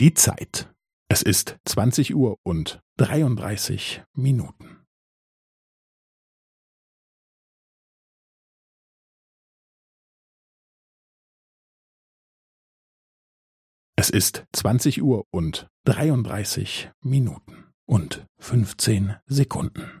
Die Zeit. Es ist 20 Uhr und 33 Minuten. Es ist 20 Uhr und 33 Minuten und 15 Sekunden.